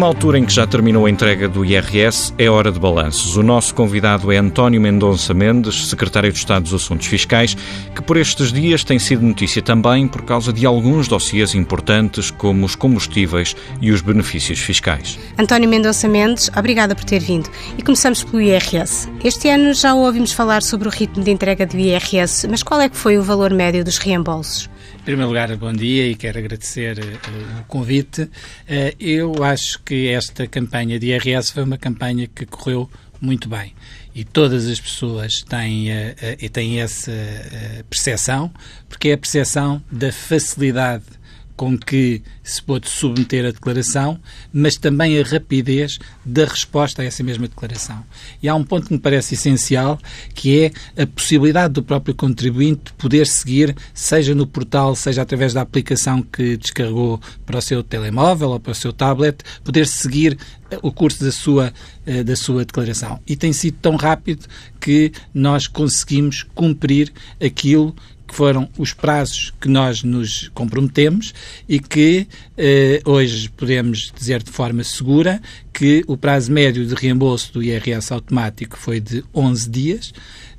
Numa altura em que já terminou a entrega do IRS, é hora de balanços. O nosso convidado é António Mendonça Mendes, secretário de Estado dos Assuntos Fiscais, que por estes dias tem sido notícia também por causa de alguns dossiês importantes, como os combustíveis e os benefícios fiscais. António Mendonça Mendes, obrigada por ter vindo. E começamos pelo IRS. Este ano já ouvimos falar sobre o ritmo de entrega do IRS, mas qual é que foi o valor médio dos reembolsos? Primeiro lugar, bom dia e quero agradecer uh, o convite. Uh, eu acho que esta campanha de IRS foi uma campanha que correu muito bem e todas as pessoas têm, uh, têm essa percepção, porque é a percepção da facilidade com que se pôde submeter a declaração, mas também a rapidez da resposta a essa mesma declaração. E há um ponto que me parece essencial, que é a possibilidade do próprio contribuinte poder seguir, seja no portal, seja através da aplicação que descarregou para o seu telemóvel ou para o seu tablet, poder seguir eh, o curso da sua, eh, da sua declaração. E tem sido tão rápido que nós conseguimos cumprir aquilo que foram os prazos que nós nos comprometemos e que eh, hoje podemos dizer de forma segura que o prazo médio de reembolso do IRS automático foi de 11 dias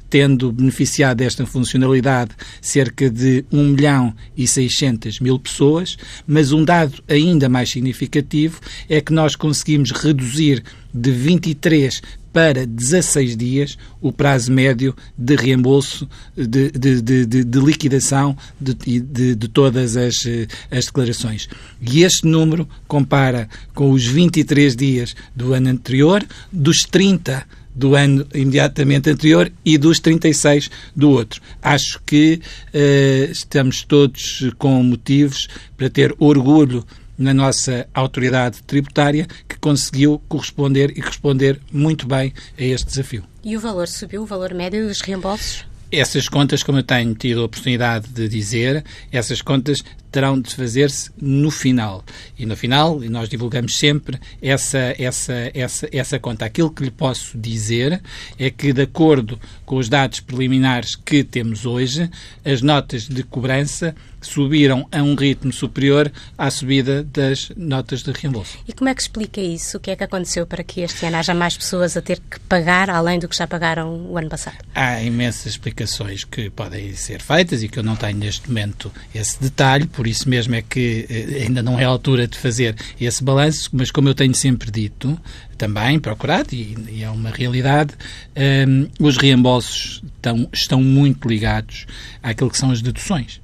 tendo beneficiado desta funcionalidade cerca de 1 milhão e 600 mil pessoas, mas um dado ainda mais significativo é que nós conseguimos reduzir de 23 para 16 dias o prazo médio de reembolso, de, de, de, de liquidação de, todas as, as declarações. E este número compara com os 23 dias do ano anterior, dos 30 do ano imediatamente anterior e dos 36 do outro. Acho que uh, estamos todos com motivos para ter orgulho na nossa autoridade tributária que conseguiu corresponder e responder muito bem a este desafio. E o valor subiu, o valor médio dos reembolsos? Essas contas, como eu tenho tido a oportunidade de dizer, essas contas terão de fazer-se no final. E no final, nós divulgamos sempre essa, essa, essa, essa conta. Aquilo que lhe posso dizer é que, de acordo com os dados preliminares que temos hoje, as notas de cobrança subiram a um ritmo superior à subida das notas de reembolso. E como é que explica isso? O que é que aconteceu para que este ano haja mais pessoas a ter que pagar além do que já pagaram o ano passado? Há imensas explicações que podem ser feitas e que eu não tenho neste momento esse detalhe, por isso mesmo é que eh, ainda não é a altura de fazer esse balanço, mas como eu tenho sempre dito, também procurado, e, e é uma realidade, um, ehm, os reembolsos estão, estão muito ligados àquilo que são as deduções.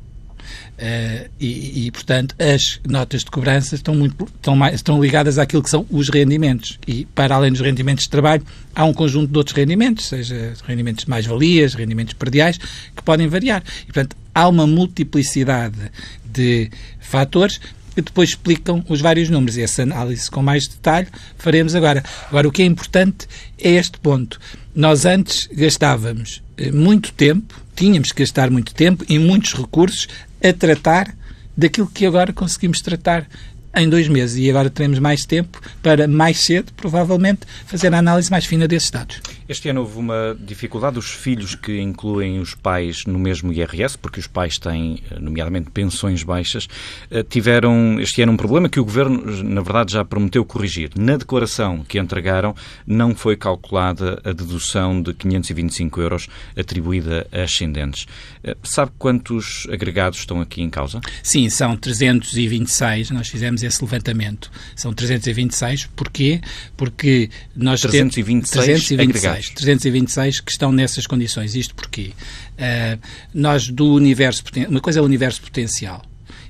Uh, e, e, portanto, as notas de cobrança estão, muito, estão, mais, estão ligadas àquilo que são os rendimentos. E, para além dos rendimentos de trabalho, há um conjunto de outros rendimentos, seja rendimentos de mais-valias, rendimentos perdiais, que podem variar. E, portanto, há uma multiplicidade de fatores que depois explicam os vários números. E essa análise com mais detalhe faremos agora. Agora, o que é importante é este ponto. Nós antes gastávamos eh, muito tempo, tínhamos que gastar muito tempo e muitos recursos a tratar daquilo que agora conseguimos tratar em dois meses e agora teremos mais tempo para, mais cedo, provavelmente, fazer a análise mais fina desses dados. Este ano houve uma dificuldade dos filhos que incluem os pais no mesmo IRS, porque os pais têm, nomeadamente, pensões baixas, eh, tiveram este ano um problema que o Governo, na verdade, já prometeu corrigir. Na declaração que entregaram, não foi calculada a dedução de 525 euros atribuída a ascendentes. Eh, sabe quantos agregados estão aqui em causa? Sim, são 326. Nós fizemos esse levantamento. São 326. Porquê? Porque nós 326, temos 326 326, 326 que estão nessas condições. Isto porquê? Uh, nós do universo, uma coisa é o universo potencial.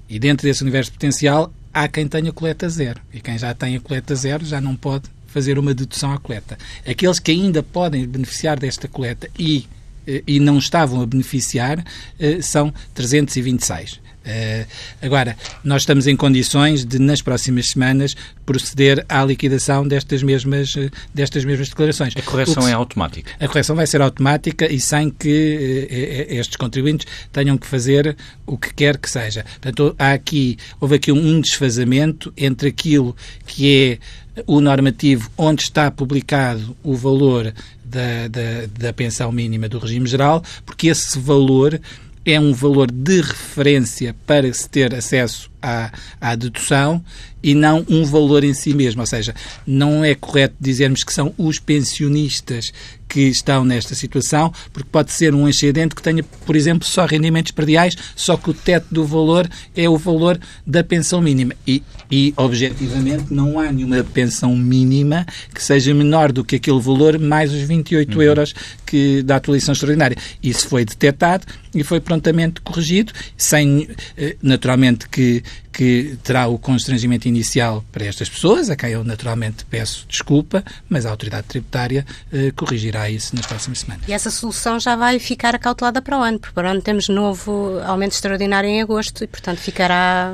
E dentro desse universo potencial há quem tenha coleta zero. E quem já tem a coleta zero já não pode fazer uma dedução à coleta. Aqueles que ainda podem beneficiar desta coleta e, eh, e não estavam a beneficiar eh, são 326. Uh, agora, nós estamos em condições de, nas próximas semanas, proceder à liquidação destas mesmas, eh, destas mesmas declarações. A correção que, é automática? A correção vai ser automática e sem que uh, estes contribuintes tenham que fazer o que quer que seja. Portanto, há aqui, houve aqui um desfazamento entre aquilo que é o normativo onde está publicado o valor da, da, da pensão mínima do regime geral, porque esse valor é um valor de referência para se ter acesso à, à dedução e não um valor em si mesmo. Ou seja, não é correto dizermos que são os pensionistas que estão nesta situação, porque pode ser um excedente que tenha, por exemplo, só rendimentos perdiais, só que o teto do valor é o valor da pensão mínima. E, e objetivamente, não há nenhuma pensão mínima que seja menor do que aquele valor mais os 28 uhum. euros que, da atualização extraordinária. Isso foi detectado e foi prontamente corrigido, sem, eh, naturalmente, que que terá o constrangimento inicial para estas pessoas, a quem eu naturalmente peço desculpa, mas a autoridade tributária eh, corrigirá isso nas próximas semanas. E essa solução já vai ficar acautelada para o ano, porque para o ano temos novo aumento extraordinário em agosto e, portanto, ficará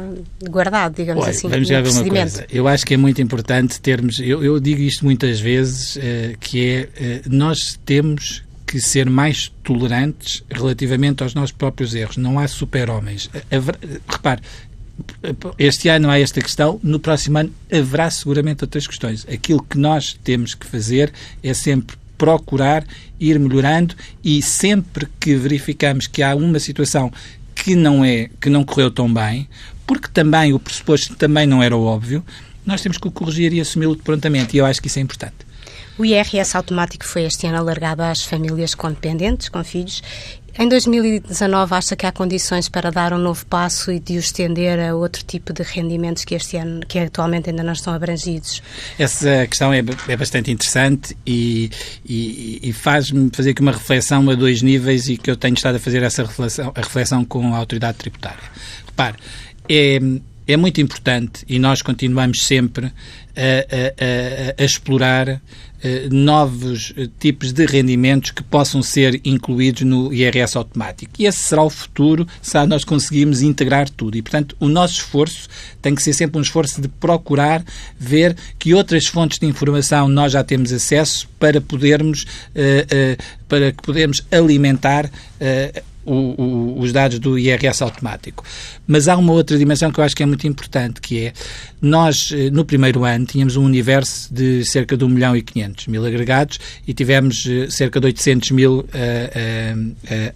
guardado, digamos Olha, assim. Vamos já ver uma coisa. Eu acho que é muito importante termos, eu, eu digo isto muitas vezes, eh, que é, eh, nós temos que ser mais tolerantes relativamente aos nossos próprios erros. Não há super-homens. Repare, este ano há esta questão, no próximo ano haverá seguramente outras questões. Aquilo que nós temos que fazer é sempre procurar ir melhorando e sempre que verificamos que há uma situação que não é que não correu tão bem, porque também o pressuposto também não era óbvio, nós temos que o corrigir e assumi-lo prontamente e eu acho que isso é importante. O IRS automático foi este ano alargado às famílias com dependentes, com filhos, em 2019, acha que há condições para dar um novo passo e de o estender a outro tipo de rendimentos que este ano, que atualmente ainda não estão abrangidos? Essa questão é, é bastante interessante e, e, e faz-me fazer aqui uma reflexão a dois níveis e que eu tenho estado a fazer essa reflexão, a reflexão com a autoridade tributária. Repare, é, é muito importante e nós continuamos sempre a, a, a, explorar eh, novos eh, tipos de rendimentos que possam ser incluídos no IRS automático. E esse será o futuro se nós conseguirmos integrar tudo. E, portanto, o nosso esforço tem que ser sempre um esforço de procurar ver que outras fontes de informação nós já temos acesso para podermos, uh, para que podermos alimentar o, o, os dados do IRS automático. Mas há uma outra dimensão que eu acho que é muito importante, que é, nós, eh, no primeiro ano, tínhamos um universo de cerca de 1 milhão e 500 mil agregados e tivemos eh, cerca de 800 mil a, eh,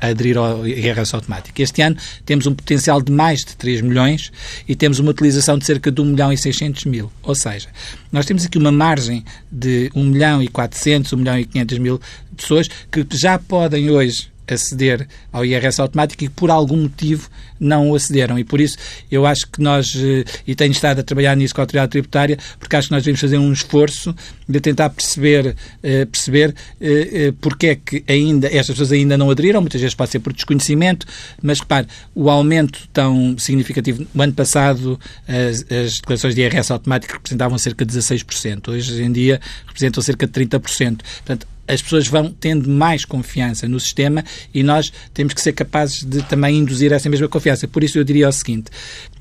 a, a aderir ao IRS automático. Este ano temos um potencial de mais de 3 milhões e temos uma utilização de cerca de 1 milhão e 600 mil. Ou seja, nós temos aqui uma margem de 1 milhão e 400, 1 milhão e 500 mil pessoas que já podem hoje aceder ao IRS automático e por algum motivo não o acederam. E por isso eu acho que nós, eh, e tenho estado a trabalhar nisso com a autoridade tributária, porque acho que nós devemos fazer um esforço de tentar perceber, eh, perceber eh, porque é que ainda estas pessoas ainda não aderiram, muitas vezes pode ser por desconhecimento, mas repare, o aumento tão significativo, no ano passado as, as declarações de IRS automático representavam cerca de 16%, hoje em dia representam cerca de 30%. Portanto, as pessoas vão tendo mais confiança no sistema e nós temos que ser capazes de também induzir essa mesma confiança. Por isso eu diria o seguinte,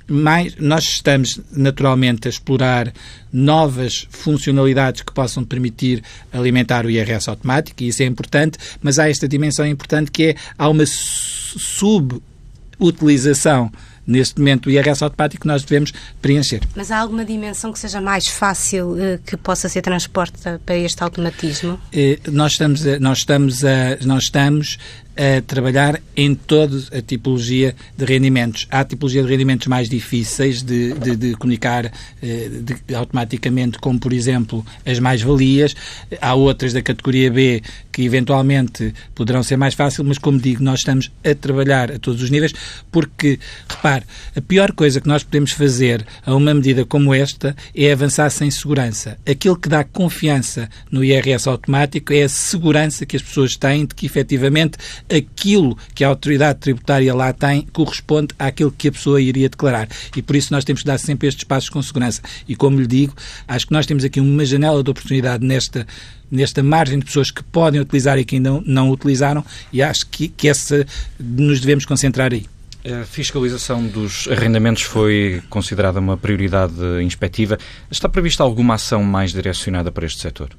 mais, nós estamos naturalmente a explorar novas funcionalidades que possam permitir alimentar o IRS automático, e isso é importante, mas há esta dimensão importante que é há uma subutilização neste momento o IRS automático nós devemos preencher. Mas há alguma dimensão que seja mais fácil eh, que possa ser transportada para este automatismo? Eh, nós estamos, nós estamos, nós estamos a trabalhar em toda a tipologia de rendimentos. Há tipologia de rendimentos mais difíceis de, de, de comunicar eh, de, automaticamente, como por exemplo as mais-valias. Há outras da categoria B que eventualmente poderão ser mais fáceis, mas como digo, nós estamos a trabalhar a todos os níveis, porque, repare, a pior coisa que nós podemos fazer a uma medida como esta é avançar sem segurança. Aquilo que dá confiança no IRS automático é a segurança que as pessoas têm de que efetivamente aquilo que a autoridade tributária lá tem corresponde àquilo que a pessoa iria declarar. E por isso nós temos que dar sempre estes passos com segurança. E como lhe digo, acho que nós temos aqui uma janela de oportunidade nesta nesta margem de pessoas que podem utilizar e que ainda não, não utilizaram, e acho que, que essa nos devemos concentrar aí. A fiscalização dos arrendamentos foi considerada uma prioridade inspectiva. Está prevista alguma ação mais direcionada para este setor?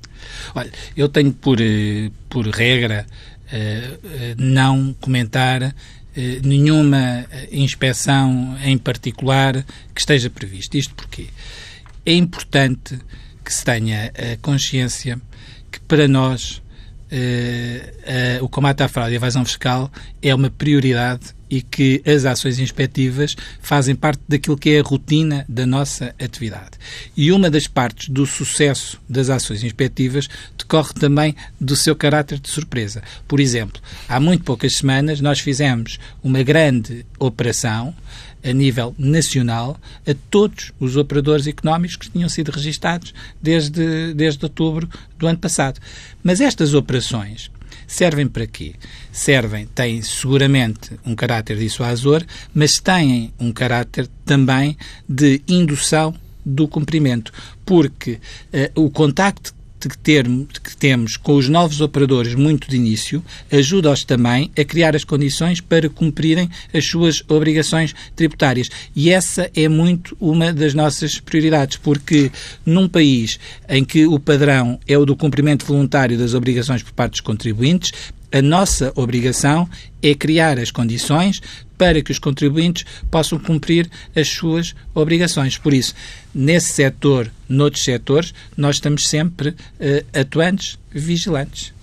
Olha, eu tenho por, eh, por regra não comentar eh, nenhuma inspeção em particular que esteja prevista. Isto porque é importante que se tenha a consciência que para nós o combate à fraude e à evasão fiscal é uma prioridade e que as ações inspectivas fazem parte daquilo que é a rotina da nossa atividade. E uma das partes do sucesso das ações inspectivas decorre também do seu caráter de surpresa. Por exemplo, há muito poucas semanas nós fizemos uma grande operação a nível nacional a todos os operadores económicos que tinham sido registados desde, desde outubro do ano passado. Mas estas operações servem para quê? Servem, têm seguramente um caráter dissuasor, mas têm um caráter também de indução do cumprimento, porque uh, o contacto que, ter, que temos com os novos operadores muito de início ajuda-os também a criar as condições para cumprirem as suas obrigações tributárias. E essa é muito uma das nossas prioridades, porque num país em que o padrão é o do cumprimento voluntário das obrigações por parte dos contribuintes, a nossa obrigação é criar as condições para que os contribuintes possam cumprir as suas obrigações. Por isso, nesse setor, noutros setores, nós estamos sempre uh, atuantes, vigilantes.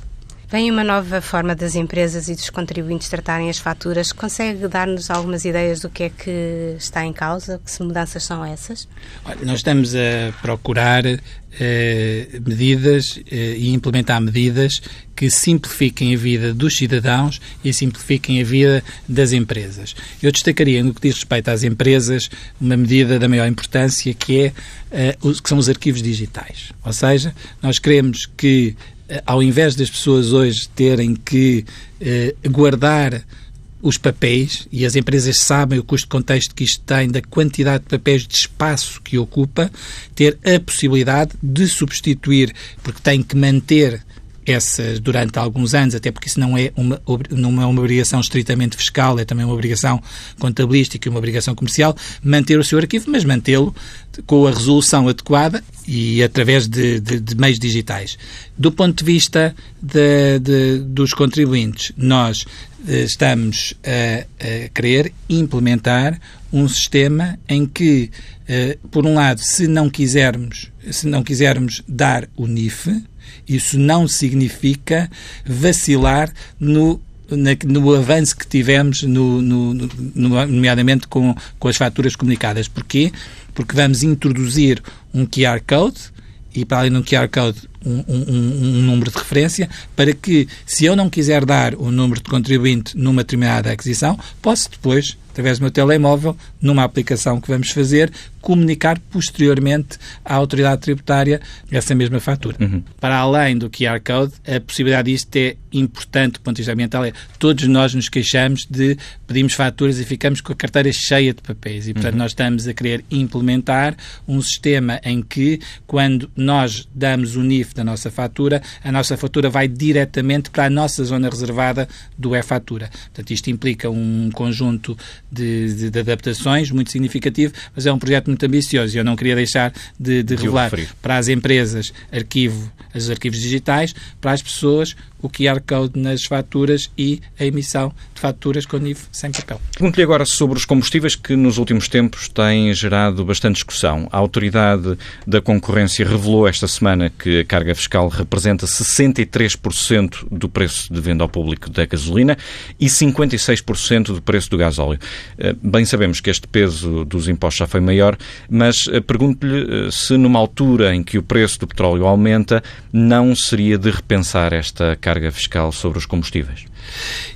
Vem uma nova forma das empresas e dos contribuintes tratarem as faturas. Consegue dar-nos algumas ideias do que é que está em causa? Que mudanças são essas? Nós estamos a procurar eh, medidas eh, e implementar medidas que simplifiquem a vida dos cidadãos e simplifiquem a vida das empresas. Eu destacaria, no que diz respeito às empresas, uma medida da maior importância que, é, eh, que são os arquivos digitais. Ou seja, nós queremos que ao invés das pessoas hoje terem que eh, guardar os papéis, e as empresas sabem o custo de contexto que isto tem, da quantidade de papéis de espaço que ocupa, ter a possibilidade de substituir, porque tem que manter essas durante alguns anos, até porque isso não é uma, não é uma obrigação estritamente fiscal, é também uma obrigação contabilística e uma obrigação comercial, manter o seu arquivo, mas mantê-lo com a resolução adequada e através de, de, de, meios digitais. Do ponto de vista de, dos contribuintes, nós eh, estamos a, a querer implementar um sistema em que, eh, por um lado, se não quisermos, se não quisermos dar o NIF, isso não significa vacilar no no avanço que tivemos, no, no, no, nomeadamente com, com as faturas comunicadas. Porquê? Porque vamos introduzir um QR Code e, para além do QR Code, um, um, um, número de referência para que, se eu não quiser dar o número de contribuinte numa determinada aquisição, posso depois através do meu telemóvel, numa aplicação que vamos fazer, comunicar posteriormente à autoridade tributária essa mesma fatura. Uhum. Para além do QR Code, a possibilidade disto é importante do ponto de vista ambiental. É, todos nós nos queixamos de pedimos faturas e ficamos com a carteira cheia de papéis. E, portanto, uhum. nós estamos a querer implementar um sistema em que, quando nós damos o NIF da nossa fatura, a nossa fatura vai diretamente para a nossa zona reservada do e-fatura. Portanto, isto implica um conjunto de, de, de, adaptações muito significativo, mas é um projeto muito ambicioso e eu não queria deixar de, de revelar para as empresas arquivo, os arquivos digitais, para as pessoas o QR Code nas faturas e a emissão de faturas com NIF sem papel. Pergunto-lhe agora sobre os combustíveis que nos últimos tempos têm gerado bastante discussão. A Autoridade da Concorrência revelou esta semana que a carga fiscal representa 63% do preço de venda ao público da gasolina e 56% do preço do gasóleo. Eh, bem sabemos que este peso dos impostos já foi maior, mas eh, pergunto-lhe eh, se numa altura em que o preço do petróleo aumenta, não seria de repensar esta carga fiscal sobre os combustíveis?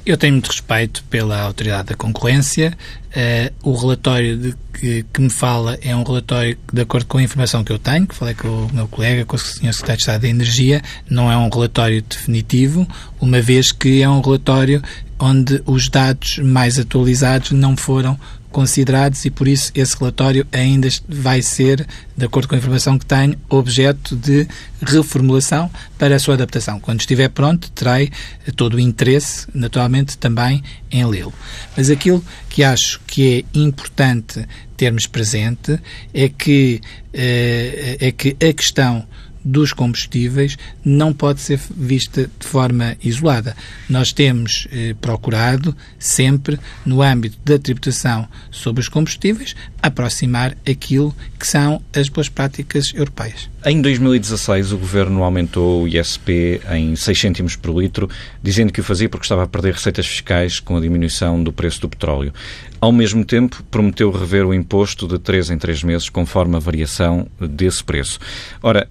Eu tenho muito respeito pela Autoridade da Concorrência. Uh, o relatório de que, que, me fala é um relatório de acordo com a informação que eu tenho, que falei com o meu colega, com o Sr. Secretário de Estado da Energia, não é um relatório definitivo, uma vez que é um relatório onde os dados mais atualizados não foram considerados e por isso esse relatório ainda vai ser, de acordo com a informação que tenho, objeto de reformulação para a sua adaptação. Quando estiver pronto, terei todo o interesse, naturalmente, também em lê-lo. Mas aquilo que acho que é importante termos presente é que, eh, é que a questão dos combustíveis não pode ser vista de forma isolada. Nós temos eh, procurado sempre, no âmbito da tributação sobre os combustíveis, aproximar aquilo que são as boas práticas europeias. Em 2016, o Governo aumentou o ISP em 6 cêntimos por litro, dizendo que o fazia porque estava a perder receitas fiscais com a diminuição do preço do petróleo. Ao mesmo tempo, prometeu rever o imposto de 3 em 3 meses, conforme a variação desse preço. Ora,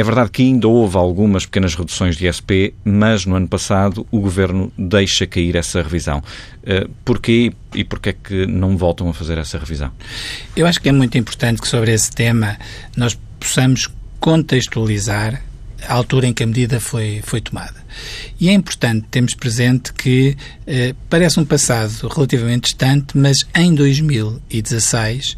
é verdade que ainda houve algumas pequenas reduções de ISP, mas no ano passado o Governo deixa cair essa revisão. Eh, porquê e porquê é que não voltam a fazer essa revisão? Eu acho que é muito importante que sobre esse tema nós possamos contextualizar a altura em que a medida foi, foi tomada. E é importante termos presente que eh, parece um passado relativamente distante, mas em 2016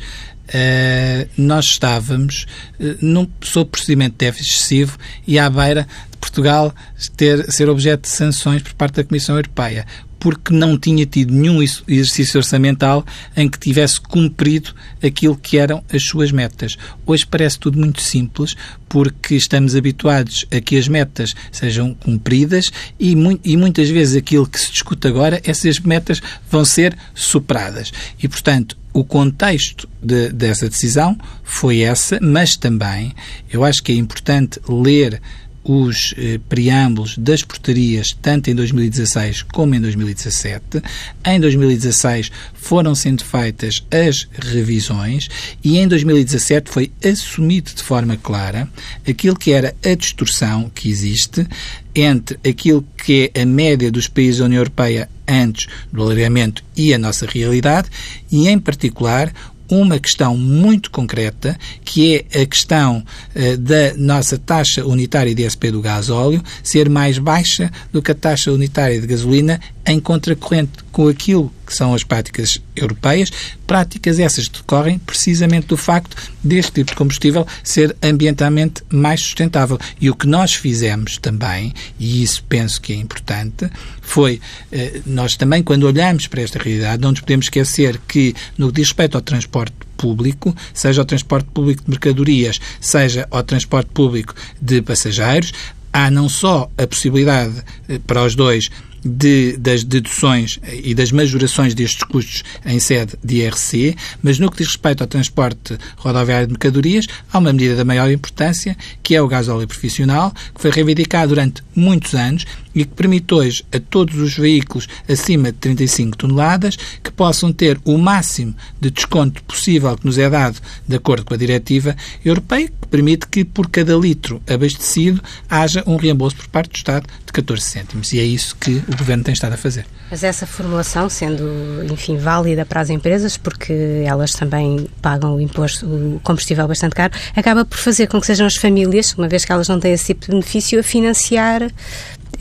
eh, nós estávamos eh, num, sob procedimento de déficit excessivo e à beira de Portugal ter, ser objeto de sanções por parte da Comissão Europeia porque não tinha tido nenhum exercício orçamental em que tivesse cumprido aquilo que eram as suas metas. Hoje parece tudo muito simples, porque estamos habituados a que as metas sejam cumpridas e, e muitas vezes aquilo que se discute agora é se as metas vão ser superadas. E, portanto, o contexto de, dessa decisão foi essa, mas também eu acho que é importante ler os eh, preâmbulos das portarias, tanto em 2016 como em 2017. Em 2016 foram sendo feitas as revisões e em 2017 foi assumido de forma clara aquilo que era a distorção que existe entre aquilo que é a média dos países da União Europeia antes do alargamento e a nossa realidade e, em particular, uma questão muito concreta, que é a questão uh, da nossa taxa unitária de SP do gás óleo ser mais baixa do que a taxa unitária de gasolina em contracorrente com aquilo que são as práticas europeias, práticas essas que decorrem precisamente do facto deste tipo de combustível ser ambientalmente mais sustentável. E o que nós fizemos também, e isso penso que é importante, foi eh, nós também, quando olhamos para esta realidade, não nos podemos esquecer que, no que diz respeito ao transporte público, seja o transporte público de mercadorias, seja o transporte público de passageiros, há não só a possibilidade eh, para os dois de, das deduções e das majorações destes custos em sede de IRC, mas no que diz respeito ao transporte rodoviário de mercadorias, há uma medida da maior importância, que é o gás óleo profissional, que foi reivindicado durante muitos anos e que permite hoje a todos os veículos acima de 35 toneladas que possam ter o máximo de desconto possível que nos é dado de acordo com a diretiva europeia, que permite que por cada litro abastecido haja um reembolso por parte do Estado de 14 cêntimos. E é isso que o Governo tem estado a fazer. Mas essa formulação, sendo, enfim, válida para as empresas, porque elas também pagam o imposto, o combustível bastante caro, acaba por fazer com que sejam as famílias, uma vez que elas não têm esse tipo de benefício, a financiar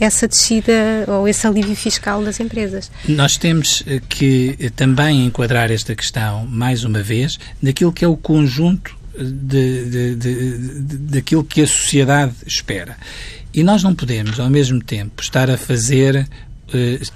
essa descida ou esse alívio fiscal das empresas. Nós temos eh, que eh, também enquadrar esta questão, mais uma vez, naquilo que é o conjunto eh, de, de, de, de, daquilo que a sociedade espera. E nós não podemos, ao mesmo tempo, estar a fazer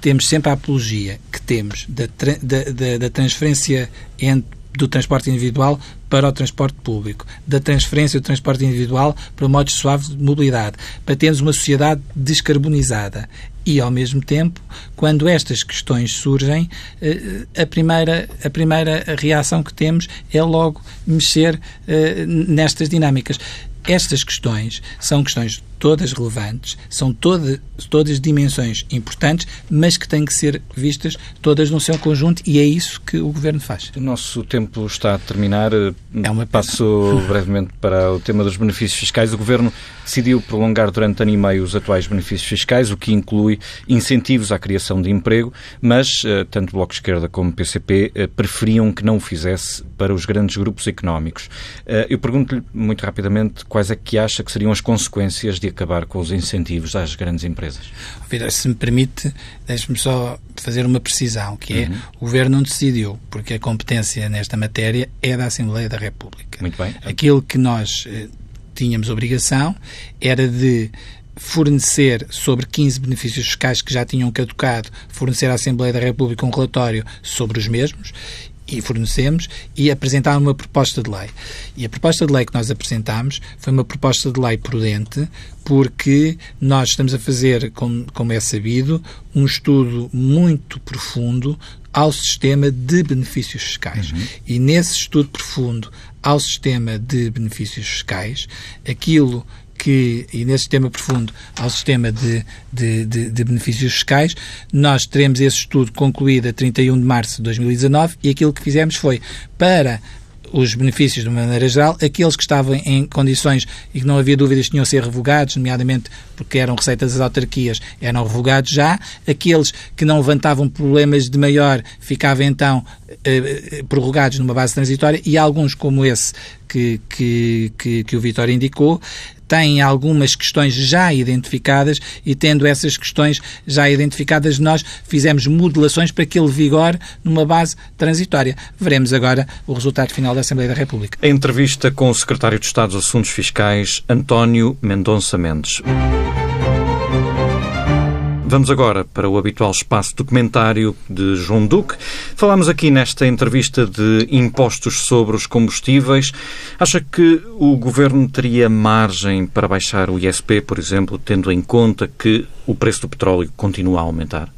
temos sempre a apologia que temos da, da, da transferência entre do transporte individual para o transporte público, da transferência do transporte individual para modos suaves de mobilidade, para termos uma sociedade descarbonizada. E, ao mesmo tempo, quando estas questões surgem, eh, a primeira, a primeira reação que temos é logo mexer eh, nestas dinâmicas. Estas questões são questões todas relevantes, são toda, todas dimensões importantes, mas que têm que ser vistas todas no seu conjunto e é isso que o Governo faz. O nosso tempo está a terminar. É uma Passo brevemente para o tema dos benefícios fiscais. O Governo decidiu prolongar durante ano e meio os atuais benefícios fiscais, o que inclui incentivos à criação de emprego, mas eh, tanto Bloco de Esquerda como PCP eh, preferiam que não o fizesse para os grandes grupos económicos. Eh, eu pergunto-lhe muito rapidamente quais é que acha que seriam as consequências de de acabar com os incentivos às grandes empresas. Se me permite, deixe-me só fazer uma precisão, que é uhum. o Governo não decidiu, porque a competência nesta matéria é da Assembleia da República. Muito bem. Aquilo que nós eh, tínhamos obrigação era de fornecer sobre 15 benefícios fiscais que já tinham caducado, fornecer à Assembleia da República um relatório sobre os mesmos e fornecemos e apresentar uma proposta de lei. E a proposta de lei que nós apresentámos foi uma proposta de lei prudente, porque nós estamos a fazer, como, como é sabido, um estudo muito profundo ao sistema de benefícios fiscais. Uhum. E nesse estudo profundo ao sistema de benefícios fiscais, aquilo que, e nesse sistema profundo, ao sistema de, de, de, de, benefícios fiscais, nós teremos esse estudo concluído a 31 de março de 2019 e aquilo que fizemos foi, para os benefícios de uma maneira geral, aqueles que estavam em condições e que não havia dúvidas tinham a ser revogados, nomeadamente porque eram receitas das autarquias, eram revogados já, aqueles que não levantavam problemas de maior ficavam então eh, prorrogados numa base transitória e alguns como esse que, que, que, que o Vitória indicou, têm algumas questões já identificadas e, tendo essas questões já identificadas, nós fizemos modelações para que ele vigore numa base transitória. Veremos agora o resultado final da Assembleia da República. A entrevista com o Secretário de Estado dos Assuntos Fiscais, António Mendonça Mendes. Vamos agora para o habitual espaço documentário de João Duque. Falamos aqui nesta entrevista de impostos sobre os combustíveis. Acha que o governo teria margem para baixar o ISP, por exemplo, tendo em conta que o preço do petróleo continua a aumentar?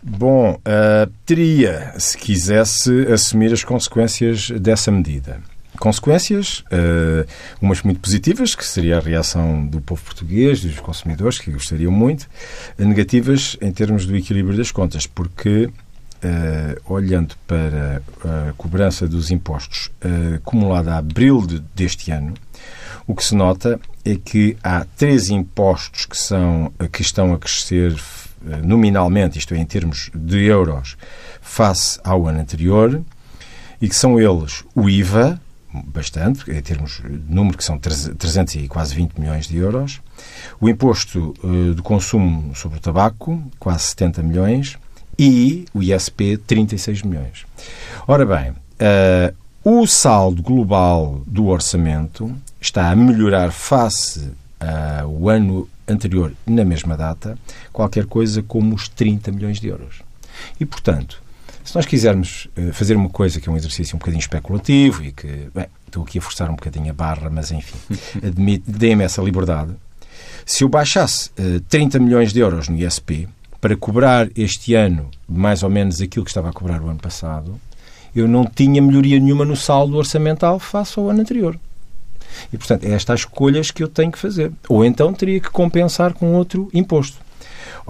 Bom, uh, teria, se quisesse assumir as consequências dessa medida consequências, uh, umas muito positivas, que seria a reação do povo português, dos consumidores, que gostariam muito, negativas em termos do equilíbrio das contas, porque, uh, olhando para a cobrança dos impostos uh, acumulada a abril de, deste ano, o que se nota é que há três impostos que, são, que estão a crescer nominalmente, isto é, em termos de euros, face ao ano anterior, e que são eles o IVA, bastante, em termos de número, que são 300 e quase 20 milhões de euros. O imposto uh, do consumo sobre o tabaco, quase 70 milhões. E o ISP, 36 milhões. Ora bem, uh, o saldo global do orçamento está a melhorar face ao ano anterior, na mesma data, qualquer coisa como os 30 milhões de euros. E, portanto, se nós quisermos eh, fazer uma coisa que é um exercício um bocadinho especulativo e que, bem, estou aqui a forçar um bocadinho a barra, mas enfim, deem-me essa liberdade. Se eu baixasse uh, eh, 30 milhões de euros no ISP para cobrar este ano mais ou menos aquilo que estava a cobrar o ano passado, eu não tinha melhoria nenhuma no saldo orçamental face ao ano anterior. E, portanto, é estas escolhas que eu tenho que fazer. Ou então teria que compensar com outro imposto.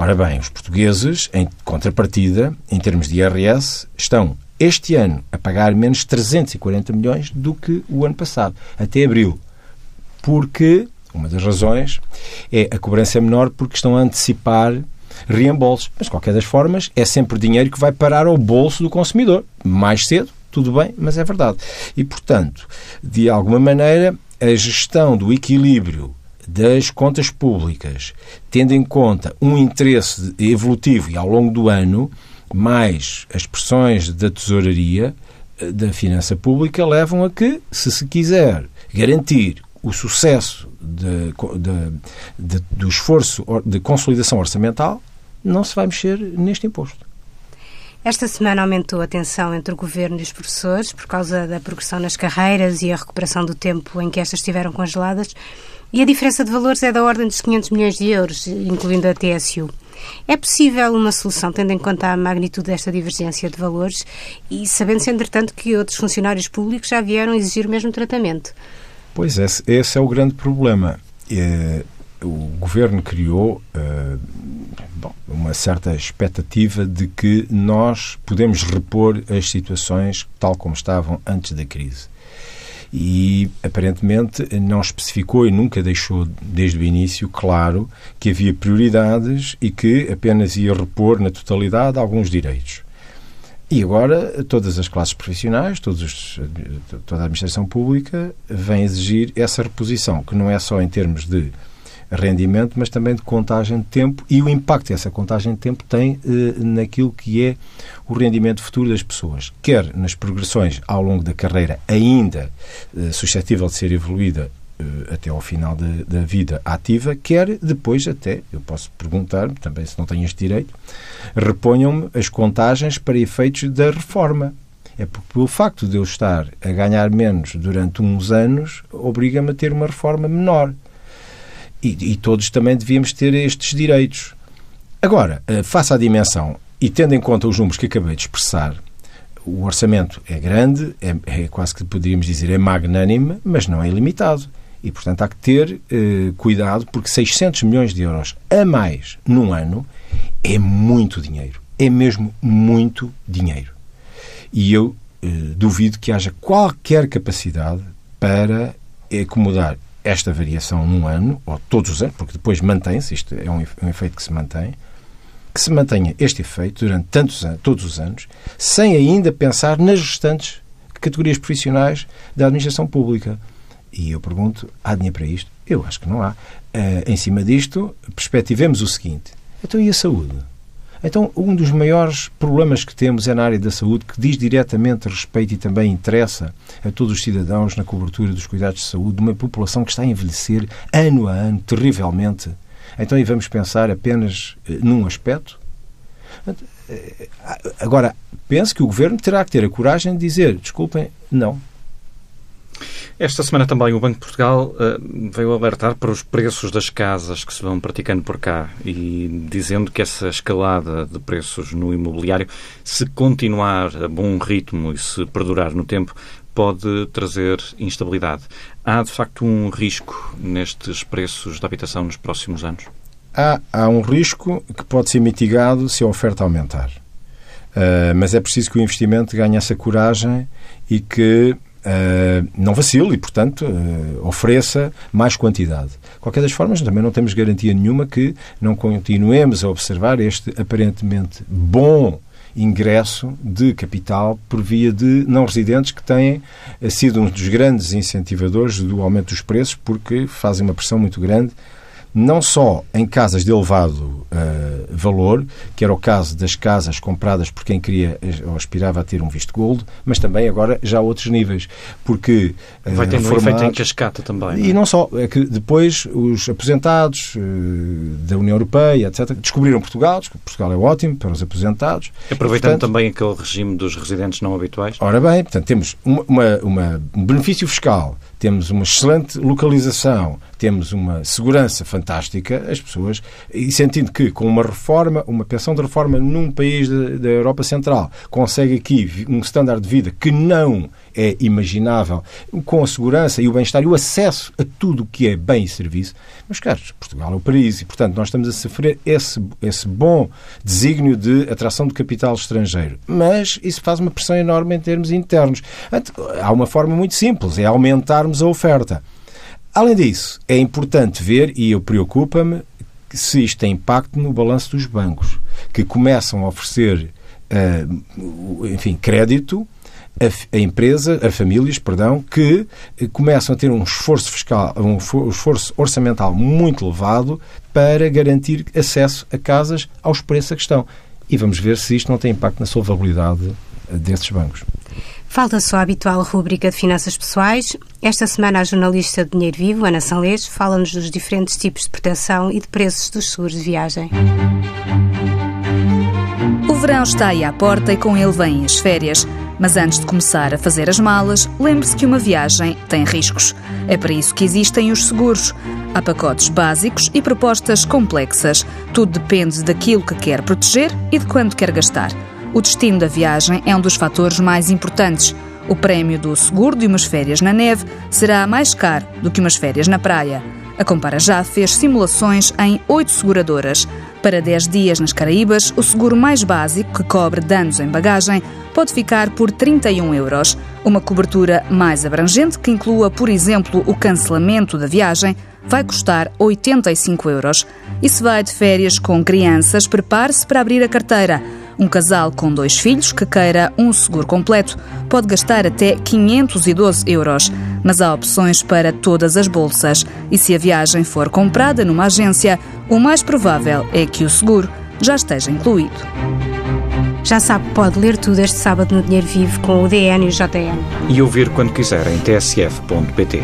Ora bem, os portugueses, em contrapartida, em termos de IRS, estão este ano a pagar menos 340 milhões do que o ano passado, até abril. Porque, uma das razões, é a cobrança é menor porque estão a antecipar reembolsos. Mas, de qualquer das formas, é sempre dinheiro que vai parar ao bolso do consumidor. Mais cedo, tudo bem, mas é verdade. E, portanto, de alguma maneira, a gestão do equilíbrio das contas públicas, tendo em conta um interesse evolutivo e ao longo do ano, mais as pressões da tesouraria, eh, da finança pública, levam a que, se se quiser garantir o sucesso de, de, de, do esforço de consolidação orçamental, não se vai mexer neste imposto. Esta semana aumentou a tensão entre o governo e os professores por causa da progressão nas carreiras e a recuperação do tempo em que estas estiveram congeladas. E a diferença de valores é da ordem dos 500 milhões de euros, incluindo a TSU. É possível uma solução, tendo em conta a magnitude desta divergência de valores e sabendo-se, entretanto, que outros funcionários públicos já vieram exigir o mesmo tratamento? Pois, esse, esse é o grande problema. É, o governo criou uh, bom, uma certa expectativa de que nós podemos repor as situações tal como estavam antes da crise e aparentemente não especificou e nunca deixou desde o início claro que havia prioridades e que apenas ia repor na totalidade alguns direitos. E agora todas as classes profissionais, todos, toda a administração pública vem exigir essa reposição, que não é só em termos de rendimento, mas também de contagem de tempo e o impacto que essa contagem de tempo tem eh, naquilo que é o rendimento futuro das pessoas, quer nas progressões ao longo da carreira ainda eh, suscetível de ser evoluída eh, até ao final de, da vida ativa, quer depois até, eu posso perguntar também se não tenho este direito, reponham-me as contagens para efeitos da reforma. É porque, pelo facto de eu estar a ganhar menos durante uns anos, obriga-me a ter uma reforma menor. E, e todos também devíamos ter estes direitos. Agora, eh, face à dimensão e tendo em conta os números que acabei de expressar, o orçamento é grande, é, é quase que poderíamos dizer é magnânime, mas não é ilimitado. E, portanto, há que ter eh, cuidado, porque 600 milhões de euros a mais num ano é muito dinheiro. É mesmo muito dinheiro. E eu eh, duvido que haja qualquer capacidade para acomodar esta variação num ano, ou todos os anos, porque depois mantém-se, isto é um, um efeito que se mantém, que se mantenha este efeito durante tantos anos, todos os anos, sem ainda pensar nas restantes categorias profissionais da administração pública. E eu pergunto, há dinheiro para isto? Eu acho que não há. Uh, em cima disto, perspectivemos o seguinte. Então e a saúde? Então, um dos maiores problemas que temos é na área da saúde, que diz diretamente respeito e também interessa a todos os cidadãos na cobertura dos cuidados de saúde de uma população que está a envelhecer ano a ano, terrivelmente, então, e vamos pensar apenas eh, num aspecto? Eh, agora, penso que o Governo terá que ter a coragem de dizer, desculpem, não. Esta semana também o Banco de Portugal uh, veio alertar para os preços das casas que se vão praticando por cá e dizendo que essa escalada de preços no imobiliário, se continuar a bom ritmo e se perdurar no tempo, pode trazer instabilidade. Há, de facto, um risco nestes preços da habitação nos próximos anos? Há, há um risco que pode ser mitigado se a oferta aumentar. Uh, mas é preciso que o investimento ganhe essa coragem e que uh, não vacile e, portanto, uh, ofereça mais quantidade. De qualquer das formas, também não temos garantia nenhuma que não continuemos a observar este aparentemente bom ingresso de capital por via de não residentes que têm eh, sido um dos grandes incentivadores do aumento dos preços porque fazem uma pressão muito grande não só em casas de elevado uh, valor, que era o caso das casas compradas por quem queria ou aspirava a ter um visto gold, mas também agora já a outros níveis, porque uh, vai ter um efeito em cascata também. Não é? E não só, é que depois os aposentados uh, da União Europeia, etc, descobriram Portugal, Portugal é ótimo para os aposentados. Aproveitando portanto, também aquele regime dos residentes não habituais. Ora bem, portanto temos uma, uma, uma um benefício fiscal temos uma excelente localização, temos uma segurança fantástica, as pessoas, e sentindo que com uma reforma, uma pensão de reforma num país da Europa Central, consegue aqui um standard de vida que não é imaginável, com a segurança e o bem-estar e o acesso a tudo o que é bem e serviço. Mas, caros, Portugal é o país e, portanto, nós estamos a sofrer esse, esse bom desígnio de atração de capital estrangeiro. Mas isso faz uma pressão enorme em termos internos. Há uma forma muito simples, é aumentarmos a oferta. Além disso, é importante ver, e eu preocupa-me, se isto tem impacto no balanço dos bancos, que começam a oferecer, uh, enfim, crédito a, a, empresa, a famílias, perdão, que eh, começam a ter um esforço fiscal, um esforço orçamental muito elevado para garantir acesso a casas aos preços a questão. E vamos ver se isto não tem impacto na solvabilidade eh, desses bancos. Falta só a habitual rúbrica de finanças pessoais. Esta semana a jornalista de Dinheiro Vivo, Ana Sanlês, fala-nos dos diferentes tipos de proteção e de preços dos seguros de viagem. O verão está aí à porta e com ele vêm as férias. Mas antes de começar a fazer as malas, lembre-se que uma viagem tem riscos. É para isso que existem os seguros. Há pacotes básicos e propostas complexas. Tudo depende daquilo que quer proteger e de quanto quer gastar. O destino da viagem é um dos fatores mais importantes. O prémio do seguro de umas férias na neve será mais caro do que umas férias na praia. A Compara já fez simulações em oito seguradoras. Para 10 dias nas Caraíbas, o seguro mais básico, que cobre danos em bagagem, pode ficar por 31 euros. Uma cobertura mais abrangente, que inclua, por exemplo, o cancelamento da viagem, vai custar 85 euros. E se vai de férias com crianças, prepare-se para abrir a carteira. Um casal com dois filhos que queira um seguro completo pode gastar até 512 euros, mas há opções para todas as bolsas. E se a viagem for comprada numa agência, o mais provável é que o seguro já esteja incluído. Já sabe, pode ler tudo este sábado no Dinheiro Vivo com o DN e o JN. E ouvir quando quiser em tsf.pt.